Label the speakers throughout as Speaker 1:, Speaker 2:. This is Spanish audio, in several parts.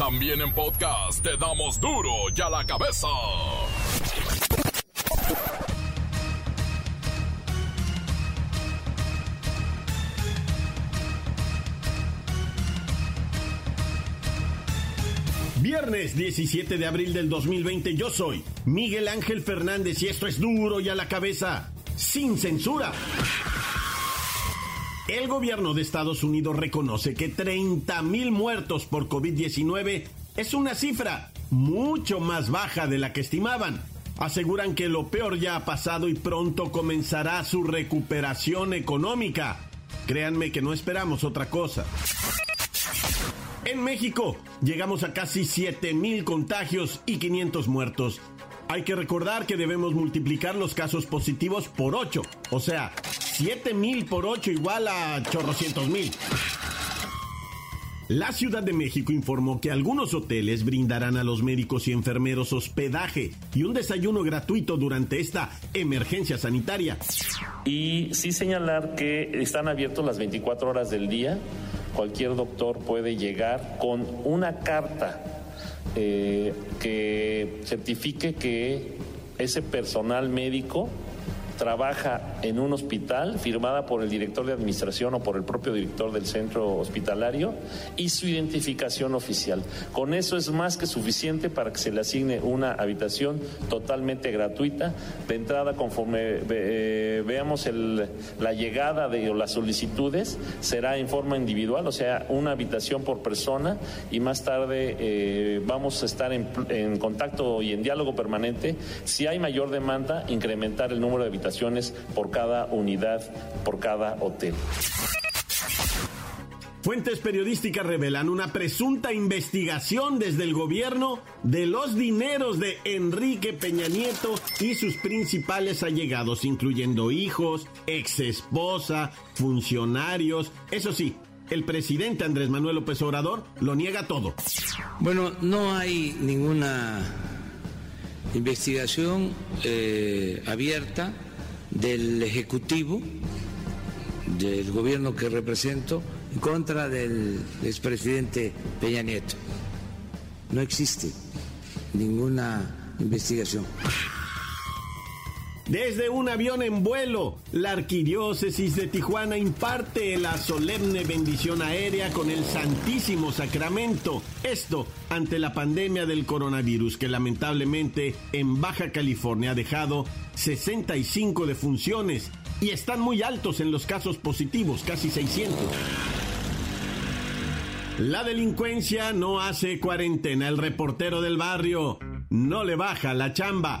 Speaker 1: También en podcast te damos duro y a la cabeza.
Speaker 2: Viernes 17 de abril del 2020 yo soy Miguel Ángel Fernández y esto es duro y a la cabeza, sin censura. El gobierno de Estados Unidos reconoce que 30 mil muertos por COVID-19 es una cifra mucho más baja de la que estimaban. Aseguran que lo peor ya ha pasado y pronto comenzará su recuperación económica. Créanme que no esperamos otra cosa. En México llegamos a casi 7 mil contagios y 500 muertos. Hay que recordar que debemos multiplicar los casos positivos por 8, o sea, 7 mil por 8 igual a chorrocientos mil. La Ciudad de México informó que algunos hoteles brindarán a los médicos y enfermeros hospedaje y un desayuno gratuito durante esta emergencia sanitaria.
Speaker 3: Y sí señalar que están abiertos las 24 horas del día. Cualquier doctor puede llegar con una carta eh, que certifique que ese personal médico trabaja en un hospital firmada por el director de administración o por el propio director del centro hospitalario y su identificación oficial. Con eso es más que suficiente para que se le asigne una habitación totalmente gratuita. De entrada, conforme eh, veamos la llegada de o las solicitudes, será en forma individual, o sea, una habitación por persona y más tarde eh, vamos a estar en, en contacto y en diálogo permanente. Si hay mayor demanda, incrementar el número de habitaciones por cada unidad, por cada hotel.
Speaker 2: Fuentes periodísticas revelan una presunta investigación desde el gobierno de los dineros de Enrique Peña Nieto y sus principales allegados, incluyendo hijos, ex esposa, funcionarios. Eso sí, el presidente Andrés Manuel López Obrador lo niega todo.
Speaker 4: Bueno, no hay ninguna investigación eh, abierta del Ejecutivo, del gobierno que represento, en contra del expresidente Peña Nieto. No existe ninguna investigación.
Speaker 2: Desde un avión en vuelo, la Arquidiócesis de Tijuana imparte la solemne bendición aérea con el Santísimo Sacramento. Esto ante la pandemia del coronavirus que lamentablemente en Baja California ha dejado 65 defunciones y están muy altos en los casos positivos, casi 600. La delincuencia no hace cuarentena. El reportero del barrio no le baja la chamba.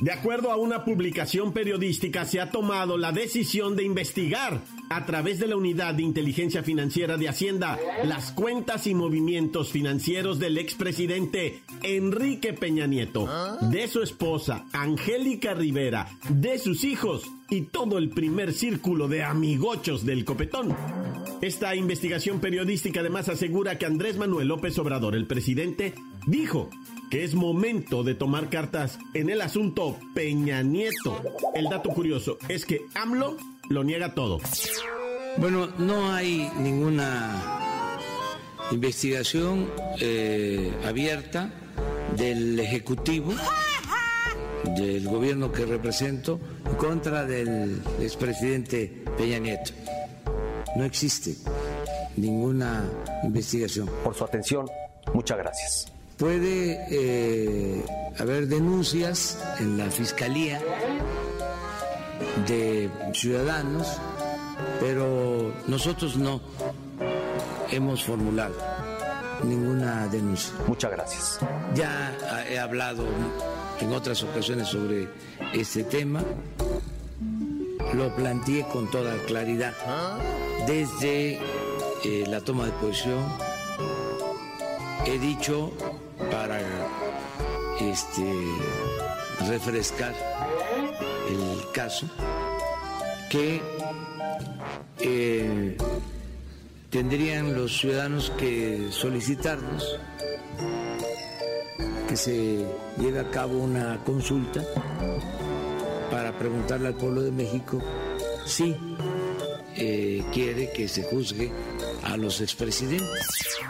Speaker 2: De acuerdo a una publicación periodística, se ha tomado la decisión de investigar a través de la Unidad de Inteligencia Financiera de Hacienda las cuentas y movimientos financieros del expresidente Enrique Peña Nieto, de su esposa Angélica Rivera, de sus hijos y todo el primer círculo de amigochos del copetón. Esta investigación periodística además asegura que Andrés Manuel López Obrador, el presidente, dijo que es momento de tomar cartas en el asunto Peña Nieto. El dato curioso es que AMLO lo niega todo.
Speaker 4: Bueno, no hay ninguna investigación eh, abierta del Ejecutivo, del gobierno que represento, en contra del expresidente Peña Nieto. No existe ninguna investigación.
Speaker 5: Por su atención, muchas gracias
Speaker 4: puede eh, haber denuncias en la Fiscalía de ciudadanos, pero nosotros no hemos formulado ninguna denuncia.
Speaker 5: Muchas gracias.
Speaker 4: Ya he hablado en otras ocasiones sobre este tema. Lo planteé con toda claridad desde eh, la toma de posición. He dicho para este, refrescar el caso que eh, tendrían los ciudadanos que solicitarnos que se lleve a cabo una consulta para preguntarle al pueblo de México si eh, quiere que se juzgue a los expresidentes.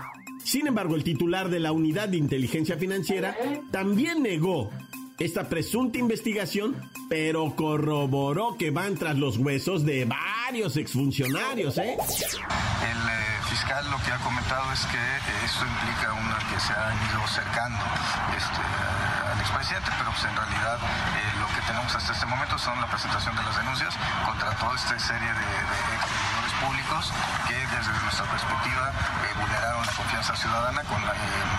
Speaker 2: Sin embargo, el titular de la Unidad de Inteligencia Financiera también negó esta presunta investigación, pero corroboró que van tras los huesos de varios exfuncionarios, ¿eh?
Speaker 6: Lo que ha comentado es que eh, esto implica una que se ha ido cercando este, al expresidente, pero pues en realidad eh, lo que tenemos hasta este momento son la presentación de las denuncias contra toda esta serie de, de públicos que desde nuestra perspectiva eh, vulneraron la confianza ciudadana con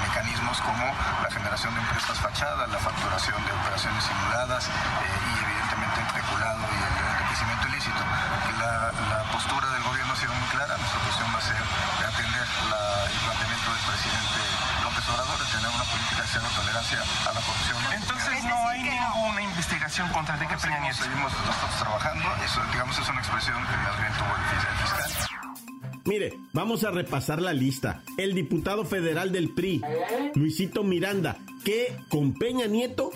Speaker 6: mecanismos como la generación de empresas fachadas, la facturación de operaciones simuladas y evidentemente presidente López Obrador de tener una política de cero tolerancia a la corrupción.
Speaker 7: Entonces no hay ninguna investigación contra Enrique Peña Nieto.
Speaker 6: Seguimos nosotros trabajando, eso digamos es una expresión que más bien tuvo el fiscal.
Speaker 2: Mire, vamos a repasar la lista. El diputado federal del PRI, Luisito Miranda, que con Peña Nieto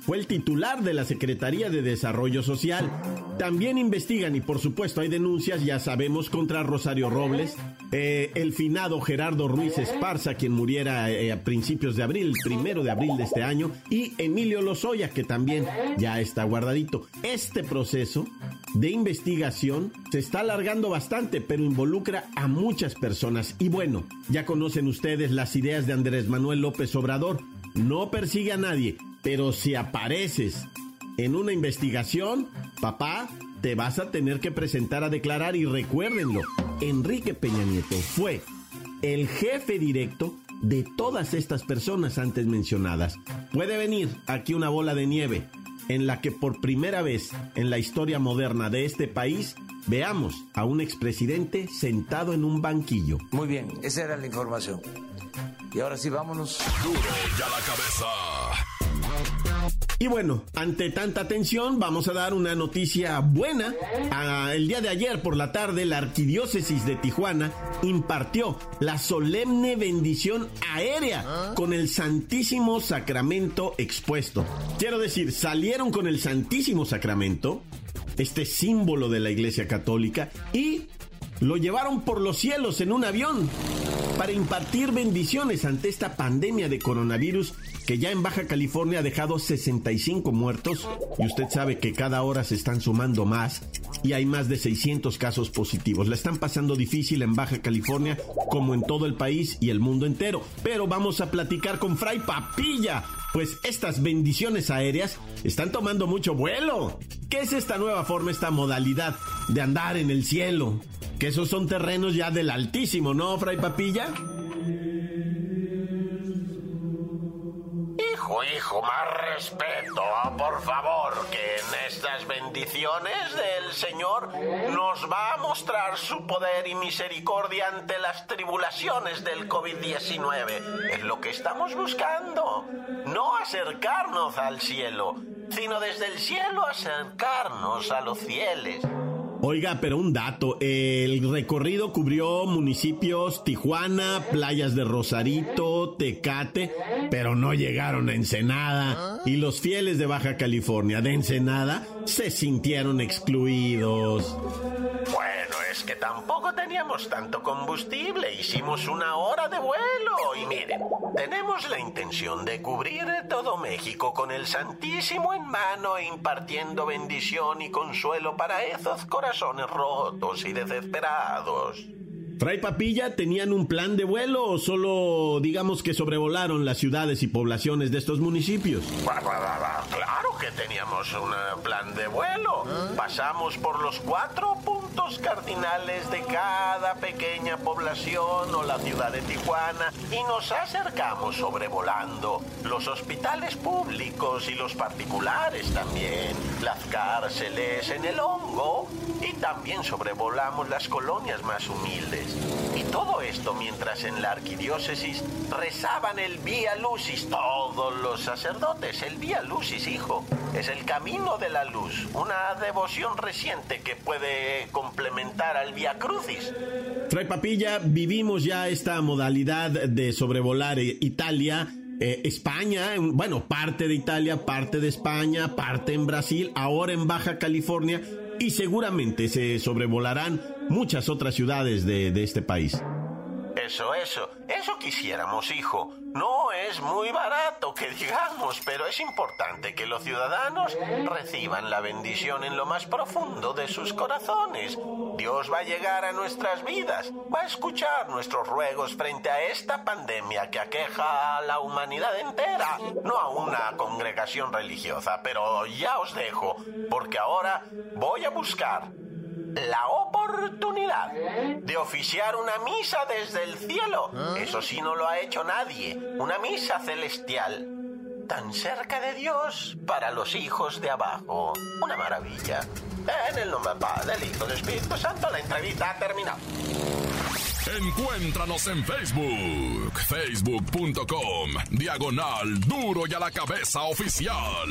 Speaker 2: fue el titular de la Secretaría de Desarrollo Social. También investigan y por supuesto hay denuncias, ya sabemos, contra Rosario Robles, eh, el finado Gerardo Ruiz Esparza, quien muriera eh, a principios de abril, primero de abril de este año, y Emilio Lozoya, que también ya está guardadito. Este proceso de investigación se está alargando bastante, pero involucra a muchas personas. Y bueno, ya conocen ustedes las ideas de Andrés Manuel López Obrador. No persigue a nadie, pero si apareces en una investigación, papá, te vas a tener que presentar a declarar y recuérdenlo, Enrique Peña Nieto fue el jefe directo de todas estas personas antes mencionadas. Puede venir aquí una bola de nieve en la que por primera vez en la historia moderna de este país veamos a un expresidente sentado en un banquillo.
Speaker 4: Muy bien, esa era la información. Y ahora sí, vámonos.
Speaker 1: Duro ya la cabeza.
Speaker 2: Y bueno, ante tanta tensión, vamos a dar una noticia buena. Ah, el día de ayer por la tarde, la Arquidiócesis de Tijuana impartió la solemne bendición aérea con el Santísimo Sacramento expuesto. Quiero decir, salieron con el Santísimo Sacramento, este símbolo de la Iglesia Católica, y lo llevaron por los cielos en un avión para impartir bendiciones ante esta pandemia de coronavirus que ya en Baja California ha dejado 65 muertos y usted sabe que cada hora se están sumando más y hay más de 600 casos positivos. La están pasando difícil en Baja California como en todo el país y el mundo entero. Pero vamos a platicar con Fray Papilla, pues estas bendiciones aéreas están tomando mucho vuelo. ¿Qué es esta nueva forma, esta modalidad de andar en el cielo? Que esos son terrenos ya del altísimo, ¿no, Fray Papilla?
Speaker 8: Hijo, hijo, más respeto, por favor, que en estas bendiciones del Señor nos va a mostrar su poder y misericordia ante las tribulaciones del COVID-19. Es lo que estamos buscando. No acercarnos al cielo, sino desde el cielo acercarnos a los fieles.
Speaker 2: Oiga, pero un dato, el recorrido cubrió municipios Tijuana, playas de Rosarito, Tecate, pero no llegaron a Ensenada. Y los fieles de Baja California de Ensenada se sintieron excluidos.
Speaker 8: Es que tampoco teníamos tanto combustible. Hicimos una hora de vuelo. Y miren, tenemos la intención de cubrir todo México con el Santísimo en mano e impartiendo bendición y consuelo para esos corazones rotos y desesperados.
Speaker 2: Fray Papilla, ¿tenían un plan de vuelo o solo digamos que sobrevolaron las ciudades y poblaciones de estos municipios?
Speaker 8: Claro que teníamos un plan de vuelo. Pasamos por los cuatro puntos cardinales de cada pequeña población o la ciudad de Tijuana y nos acercamos sobrevolando los hospitales públicos y los particulares también, las cárceles en el hongo y también sobrevolamos las colonias más humildes. Y todo esto mientras en la arquidiócesis rezaban el Vía Lucis todos los sacerdotes. El Vía Lucis, hijo, es el camino de la luz, una devoción reciente que puede complementar al Vía Crucis.
Speaker 2: Fray Papilla, vivimos ya esta modalidad de sobrevolar Italia. Eh, España, bueno, parte de Italia, parte de España, parte en Brasil, ahora en Baja California y seguramente se sobrevolarán muchas otras ciudades de, de este país.
Speaker 8: Eso, eso, eso quisiéramos, hijo. No es muy barato que digamos, pero es importante que los ciudadanos reciban la bendición en lo más profundo de sus corazones. Dios va a llegar a nuestras vidas, va a escuchar nuestros ruegos frente a esta pandemia que aqueja a la humanidad entera, no a una congregación religiosa, pero ya os dejo, porque ahora voy a buscar la oportunidad de oficiar una misa desde el cielo. Eso sí no lo ha hecho nadie. Una misa celestial tan cerca de Dios para los hijos de abajo. Una maravilla. En el nombre del Padre, del Hijo, del Espíritu Santo, la entrevista ha terminado.
Speaker 1: Encuéntranos en Facebook, facebook.com, diagonal duro y a la cabeza oficial.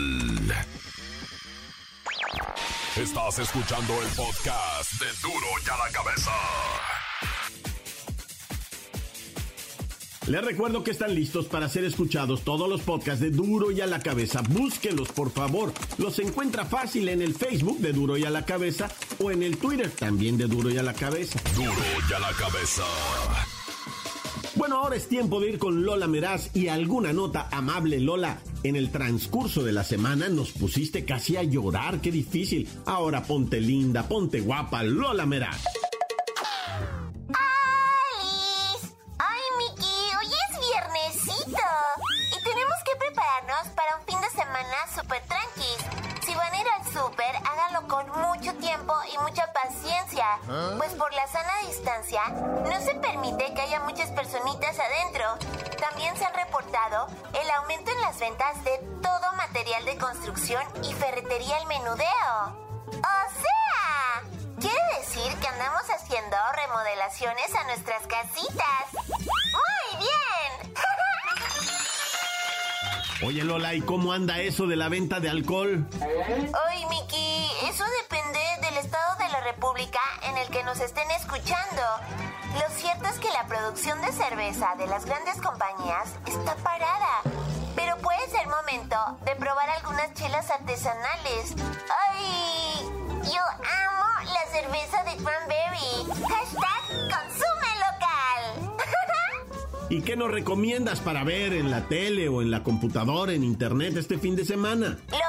Speaker 1: Estás escuchando el podcast de Duro y a la Cabeza.
Speaker 2: Les recuerdo que están listos para ser escuchados todos los podcasts de Duro y a la Cabeza. Búsquenlos, por favor. Los encuentra fácil en el Facebook de Duro y a la Cabeza o en el Twitter también de Duro y a la Cabeza.
Speaker 1: Duro y a la Cabeza.
Speaker 2: Bueno, ahora es tiempo de ir con Lola Meraz y alguna nota amable, Lola. En el transcurso de la semana nos pusiste casi a llorar, qué difícil. Ahora ponte linda, ponte guapa, Lola Meraz.
Speaker 9: ¡Alice! ¡Ay, Miki! Hoy es viernesito. Y tenemos que prepararnos para un fin de semana súper tranqui. Si van a ir al súper, háganlo con mucho tiempo y mucha paciencia. Pues por no se permite que haya muchas personitas adentro. También se han reportado el aumento en las ventas de todo material de construcción y ferretería al menudeo. O sea, quiere decir que andamos haciendo remodelaciones a nuestras casitas. ¡Muy bien!
Speaker 2: Oye Lola, ¿y cómo anda eso de la venta de alcohol?
Speaker 9: Ay, Miki, eso depende del estado República en el que nos estén escuchando. Lo cierto es que la producción de cerveza de las grandes compañías está parada. Pero puede ser momento de probar algunas chelas artesanales. ¡Ay! Yo amo la cerveza de cranberry. Hashtag consume local.
Speaker 2: ¿Y qué nos recomiendas para ver en la tele o en la computadora, en internet este fin de semana?
Speaker 9: Los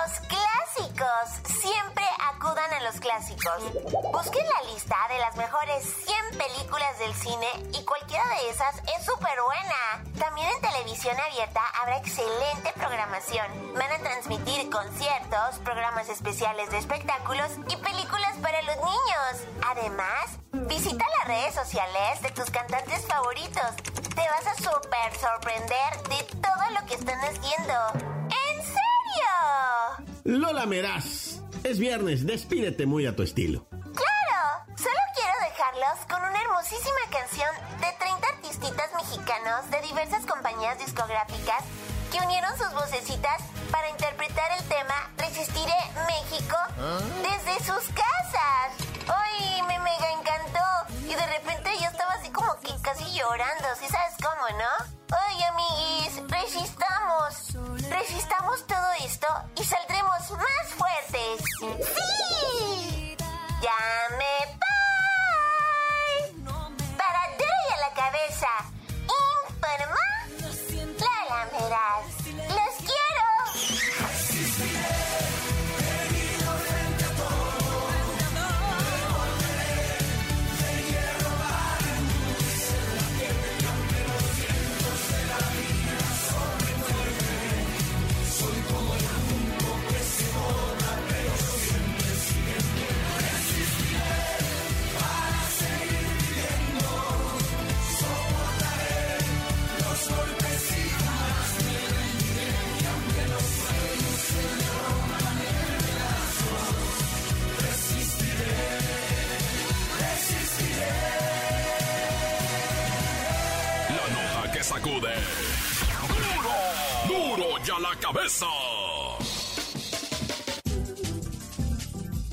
Speaker 9: clásicos. Busquen la lista de las mejores 100 películas del cine y cualquiera de esas es súper buena. También en televisión abierta habrá excelente programación. Van a transmitir conciertos, programas especiales de espectáculos y películas para los niños. Además, visita las redes sociales de tus cantantes favoritos. Te vas a súper sorprender de todo lo que están haciendo. ¡En serio!
Speaker 2: Lola Meraz. Es viernes, despídete muy a tu estilo.
Speaker 9: ¡Claro! Solo quiero dejarlos con una hermosísima canción de 30 artistitas mexicanos de diversas compañías discográficas que unieron sus vocecitas para interpretar el tema Resistiré México desde sus casas. ¡Ay, me mega encantó! Y de repente yo estaba así como que casi llorando, ¿sí sabes cómo, no? ¡Ay, amiguis! ¡Resistamos! Resistamos todo esto y saldremos más fuertes. ¡Sí! ¡Ya me voy! Para y a la cabeza. Informa Lala Meraz.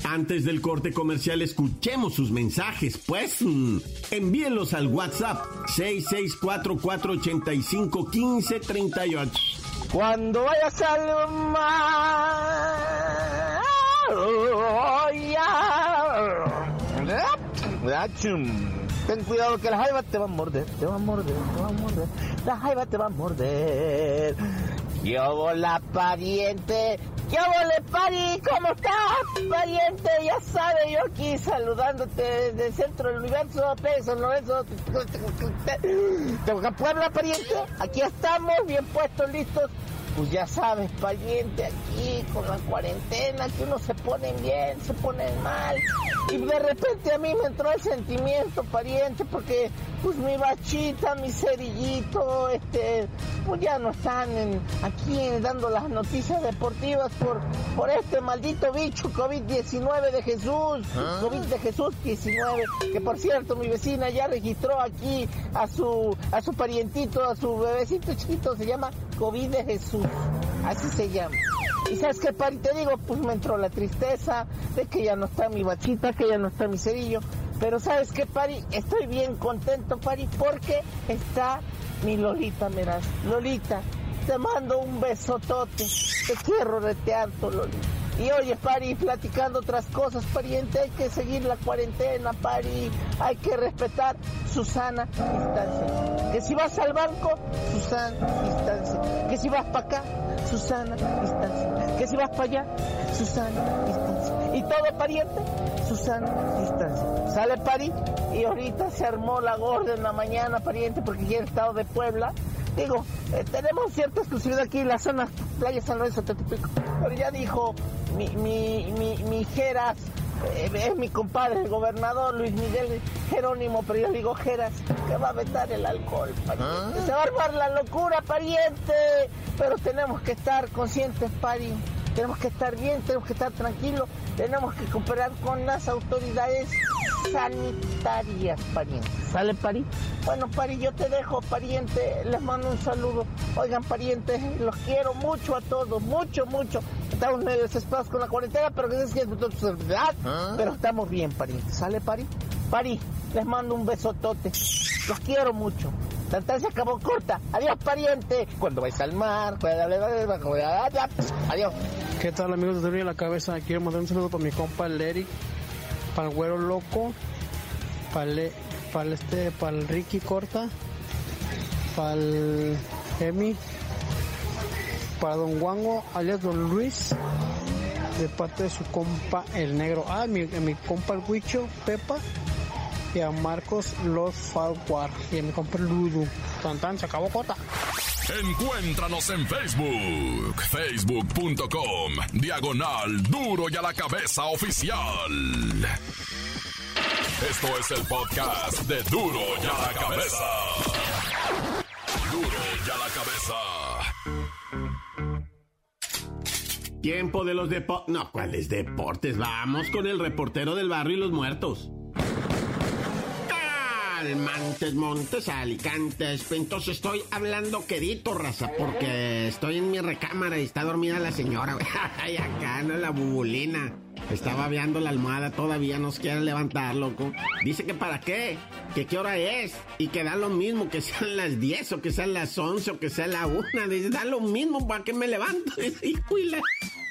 Speaker 2: Antes del corte comercial, escuchemos sus mensajes, pues mm, envíenlos al WhatsApp 6644851538.
Speaker 10: Cuando vayas al mar, ten cuidado que la jaiba te va a morder, te va a morder, te va a morder, la jaiba te va a morder. Yo la pariente, yo le pari, ¿cómo estás, pariente? Ya sabes, yo aquí saludándote desde el centro del universo, peso, Lorenzo, Puebla, pariente, aquí estamos, bien puestos, listos pues ya sabes, pariente, aquí con la cuarentena, que uno se pone bien, se pone mal. Y de repente a mí me entró el sentimiento, pariente, porque pues mi bachita, mi cerillito, este, pues ya no están aquí dando las noticias deportivas por, por este maldito bicho COVID-19 de Jesús, ¿Ah? COVID de Jesús 19, que por cierto mi vecina ya registró aquí a su, a su parientito, a su bebecito chiquito, se llama COVID de Jesús, así se llama. Y sabes qué, Pari, te digo, pues me entró la tristeza de que ya no está mi bachita, que ya no está mi cerillo. Pero sabes qué, Pari, estoy bien contento, Pari, porque está mi Lolita, miras. Lolita, te mando un besotote. Te quiero reteando, Lolita. Y oye, Pari, platicando otras cosas, pariente, hay que seguir la cuarentena, Pari, hay que respetar Susana distancia. Que si vas al banco, Susana distancia. Que si vas para acá, Susana distancia. Que si vas para allá, Susana distancia. Y todo pariente, Susana distancia. Sale Pari y ahorita se armó la gorda en la mañana, pariente, porque ya el estado de Puebla Digo, eh, tenemos cierta exclusividad aquí en la zona Playa San Lorenzo, Tetupico. Pero ya dijo mi, mi, mi, mi Geras, es mi compadre, el gobernador Luis Miguel Jerónimo, pero yo digo Geras, que va a vetar el alcohol, pariente. ¿Ah? Se va a armar la locura, pariente. Pero tenemos que estar conscientes, pari. Tenemos que estar bien, tenemos que estar tranquilos, tenemos que cooperar con las autoridades sanitarias, pariente. ¿Sale, Pari? Bueno, Pari, yo te dejo, pariente. Les mando un saludo. Oigan, parientes, los quiero mucho a todos, mucho, mucho. Estamos medio desesperados con la cuarentena, pero que es que es verdad. ¿Ah? Pero estamos bien, pariente. ¿Sale, Pari? Pari, les mando un besotote. Los quiero mucho. La se acabó corta. Adiós, pariente. Cuando vais al mar, adiós.
Speaker 11: ¿Qué tal, amigos de la Cabeza? Quiero mandar un saludo para mi compa, el Eric para el güero loco, para el, para este, para el Ricky Corta, para el Emi, para Don Wango, alias Don Luis, de parte de su compa el negro, ah, mi, mi compa el Huicho, Pepa, y a Marcos Los Falquar, y a mi compa el Ludu. Tan, se acabó corta.
Speaker 1: Encuéntranos en Facebook, facebook.com, diagonal duro y a la cabeza oficial. Esto es el podcast de duro y a la cabeza. Duro y a
Speaker 2: la Tiempo de los deportes. No, ¿cuáles deportes? Vamos con el reportero del barrio y los muertos. Montes, Montes, Alicantes. Entonces estoy hablando quedito, raza, porque estoy en mi recámara y está dormida la señora. Ay, acá, no la bubulina. Estaba viendo la almohada, todavía no se quiere levantar, loco. Dice que para qué, que qué hora es y que da lo mismo, que sean las 10 o que sean las 11 o que sea la 1. Dice, da lo mismo, ¿para que me levanto? Dice,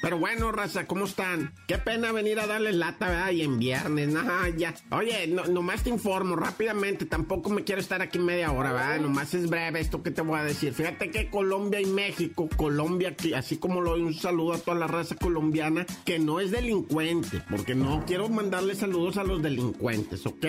Speaker 2: pero bueno, raza, ¿cómo están? Qué pena venir a darles lata, ¿verdad? Y en viernes, nada, ya. Oye, no, nomás te informo rápidamente, tampoco me quiero estar aquí media hora, ¿verdad? Nomás es breve esto que te voy a decir. Fíjate que Colombia y México, Colombia, así como lo doy un saludo a toda la raza colombiana, que no es delincuente, porque no quiero mandarle saludos a los delincuentes, ¿ok?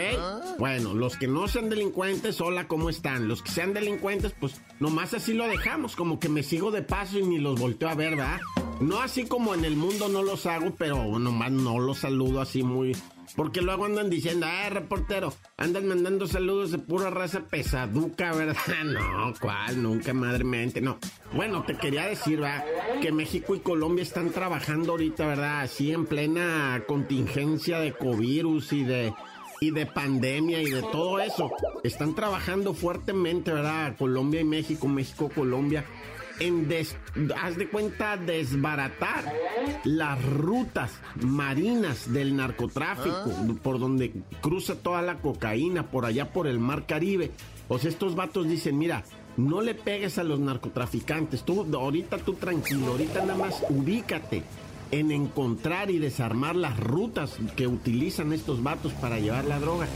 Speaker 2: Bueno, los que no sean delincuentes, hola, ¿cómo están? Los que sean delincuentes, pues nomás así lo dejamos, como que me sigo de paso y ni los volteo a ver, ¿verdad? No así como en el mundo no los hago, pero nomás no los saludo así muy... Porque luego andan diciendo, ah, reportero, andan mandando saludos de pura raza pesaduca, ¿verdad? No, ¿cuál? Nunca, madre mente, no. Bueno, te quería decir, ¿verdad? Que México y Colombia están trabajando ahorita, ¿verdad? Así en plena contingencia de covirus y de y de pandemia y de todo eso. Están trabajando fuertemente, ¿verdad? Colombia y México, México, Colombia en, haz de cuenta, desbaratar las rutas marinas del narcotráfico,
Speaker 12: Ah.
Speaker 2: por donde cruza toda la cocaína, por allá por el mar Caribe. O sea, estos vatos dicen, mira, no le pegues a los narcotraficantes, tú ahorita tú tranquilo, ahorita nada más ubícate en encontrar y desarmar las rutas que utilizan estos vatos para llevar la droga.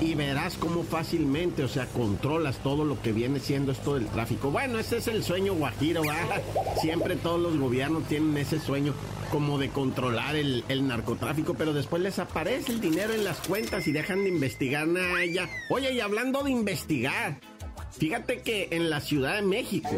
Speaker 2: Y verás cómo fácilmente, o sea, controlas todo lo que viene siendo esto del tráfico. Bueno, ese es el sueño guajiro, ¿verdad? Siempre todos los gobiernos tienen ese sueño como de controlar el, el narcotráfico, pero después les aparece el dinero en las cuentas y dejan de investigar nada. Oye, y hablando de investigar, Fíjate que en la Ciudad de México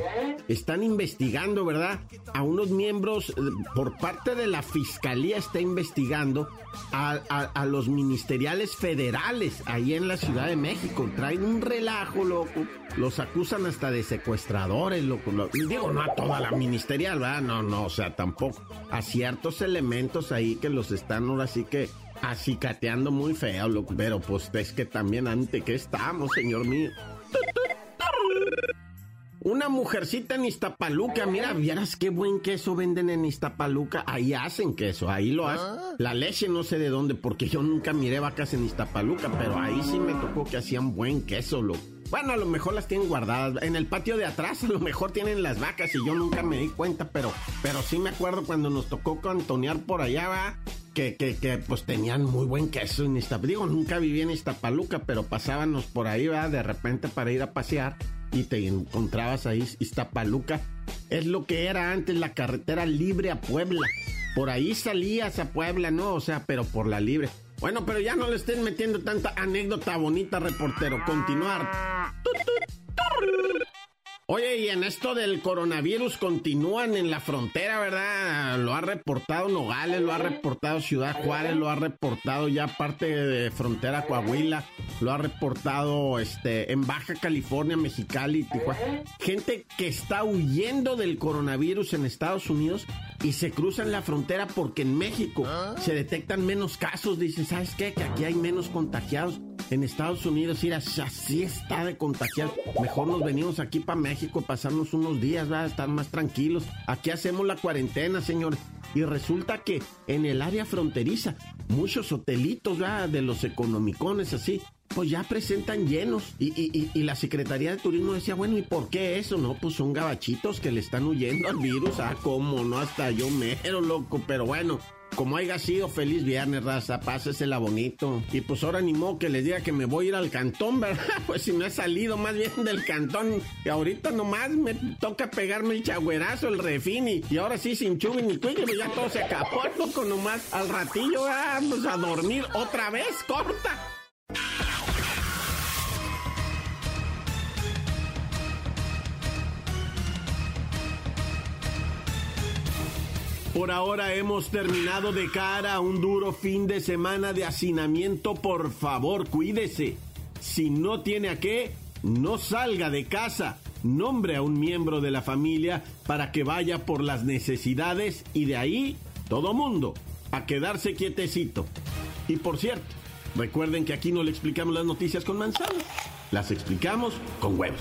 Speaker 2: están investigando, ¿verdad? A unos miembros, eh, por parte de la Fiscalía está investigando a, los ministeriales federales ahí en la Ciudad de México. Traen un relajo, loco. Los acusan hasta de secuestradores, loco. Lo- digo, no a toda la ministerial, ¿verdad? No, no, o sea, tampoco. A ciertos elementos ahí que los están ahora sí que acicateando muy feo, loco. Pero pues es que también ante qué estamos, señor mío. Una mujercita en Iztapaluca, mira, vieras qué buen queso venden en Iztapaluca. Ahí hacen queso, ahí lo hacen. La leche no sé de dónde, porque yo nunca miré vacas en Iztapaluca, pero ahí sí me tocó que hacían buen queso, lo. Bueno, a lo mejor las tienen guardadas. En el patio de atrás a lo mejor tienen las vacas y yo nunca me di cuenta, pero, pero sí me acuerdo cuando nos tocó cantonear por allá, va. Que, que, que pues tenían muy buen queso en Iztapaluca. Digo, nunca viví en Iztapaluca, pero pasábamos por ahí, va, de repente para ir a pasear y te encontrabas ahí Iztapaluca. Es lo que era antes la carretera libre a Puebla. Por ahí salías a Puebla, ¿no? O sea, pero por la libre. Bueno, pero ya no le estén metiendo tanta anécdota bonita, reportero. Continuar. Oye, y en esto del coronavirus continúan en la frontera, ¿verdad? Lo ha reportado Nogales, lo ha reportado Ciudad Juárez, lo ha reportado ya parte de frontera Coahuila, lo ha reportado este en Baja California, Mexicali, Tijuana. Gente que está huyendo del coronavirus en Estados Unidos y se cruzan la frontera porque en México se detectan menos casos. Dicen, ¿sabes qué? Que aquí hay menos contagiados. En Estados Unidos, mira, así está de contagiados. Mejor nos venimos aquí para México, pasarnos unos días, a estar más tranquilos. Aquí hacemos la cuarentena, señores. Y resulta que en el área fronteriza, muchos hotelitos ¿verdad? de los economicones así, pues ya presentan llenos. Y- y la Secretaría de Turismo decía, bueno, ¿y por qué eso? No, pues son gabachitos que le están huyendo al virus. Ah, cómo, no, hasta yo mero, loco. Pero bueno, como haya sido, feliz viernes, raza, pásesela bonito. Y pues ahora ni modo que les diga que me voy a ir al cantón, ¿verdad? Pues si no he salido más bien del cantón. Y ahorita nomás me toca pegarme el chagüerazo, el refini. Y ahora sí, sin chubi ni cuello, pues ya todo se acabó, loco, nomás. Al ratillo, vamos a dormir otra vez, corta. Por ahora hemos terminado de cara a un duro fin de semana de hacinamiento. Por favor, cuídese. Si no tiene a qué, no salga de casa. Nombre a un miembro de la familia para que vaya por las necesidades y de ahí todo mundo a quedarse quietecito. Y por cierto, recuerden que aquí no le explicamos las noticias con manzanas, las explicamos con huevos.